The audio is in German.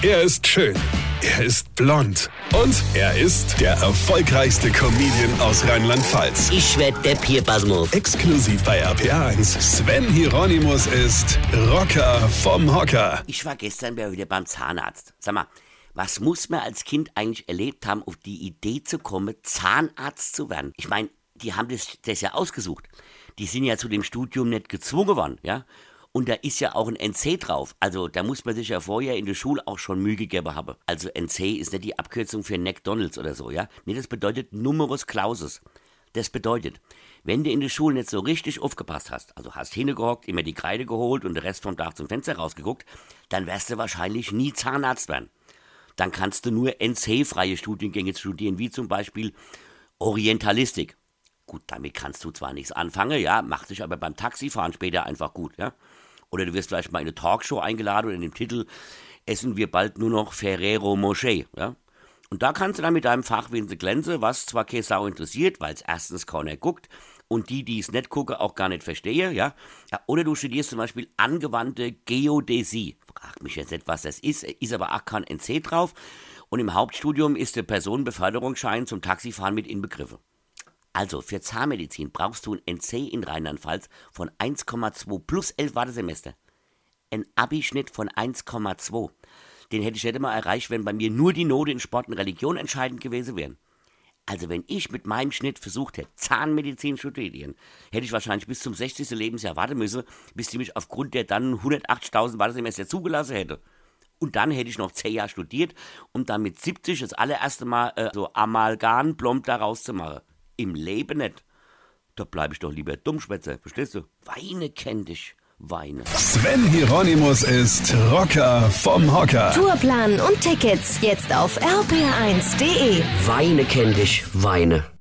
Er ist schön. Er ist blond. Und er ist der erfolgreichste Comedian aus Rheinland-Pfalz. Ich werd der Pierpasmus. Exklusiv bei RPA1. Sven Hieronymus ist Rocker vom Hocker. Ich war gestern wieder beim Zahnarzt. Sag mal, was muss man als Kind eigentlich erlebt haben, auf die Idee zu kommen, Zahnarzt zu werden? Ich meine, die haben das, das ja ausgesucht. Die sind ja zu dem Studium nicht gezwungen worden, ja? Und da ist ja auch ein NC drauf. Also da muss man sich ja vorher in der Schule auch schon Mühe gegeben haben. Also NC ist nicht die Abkürzung für McDonalds oder so, ja? Nee, das bedeutet Numerus Clausus. Das bedeutet, wenn du in der Schule nicht so richtig aufgepasst hast, also hast hingehockt, immer die Kreide geholt und den Rest vom Dach zum Fenster rausgeguckt, dann wirst du wahrscheinlich nie Zahnarzt werden. Dann kannst du nur NC-freie Studiengänge studieren, wie zum Beispiel Orientalistik. Gut, damit kannst du zwar nichts anfangen, ja, macht sich aber beim Taxifahren später einfach gut, ja. Oder du wirst vielleicht mal in eine Talkshow eingeladen und in dem Titel essen wir bald nur noch Ferrero Moschee, ja. Und da kannst du dann mit deinem Fach glänzen, was zwar keine Sau interessiert, weil es erstens keiner guckt und die, die es nicht gucken, auch gar nicht verstehen, ja? ja. Oder du studierst zum Beispiel angewandte Geodäsie. Frag mich jetzt nicht, was das ist, ist aber auch kein NC drauf. Und im Hauptstudium ist der Personenbeförderungsschein zum Taxifahren mit inbegriffen. Also für Zahnmedizin brauchst du ein NC in Rheinland-Pfalz von 1,2 plus 11 Wartesemester. Ein Abischnitt von 1,2. Den hätte ich nicht mal erreicht, wenn bei mir nur die Note in Sport und Religion entscheidend gewesen wären. Also wenn ich mit meinem Schnitt versucht hätte, Zahnmedizin zu studieren, hätte ich wahrscheinlich bis zum 60. Lebensjahr warten müssen, bis die mich aufgrund der dann 180.000 Wartesemester zugelassen hätte. Und dann hätte ich noch 10 Jahre studiert, um dann mit 70 das allererste Mal äh, so Amalgamplomb daraus zu machen. Im Leben nicht. Da bleibe ich doch lieber Dummschwätzer, verstehst du? Weine kenn dich, weine. Sven Hieronymus ist Rocker vom Hocker. Tourplan und Tickets jetzt auf rpr1.de. Weine kenn dich, weine.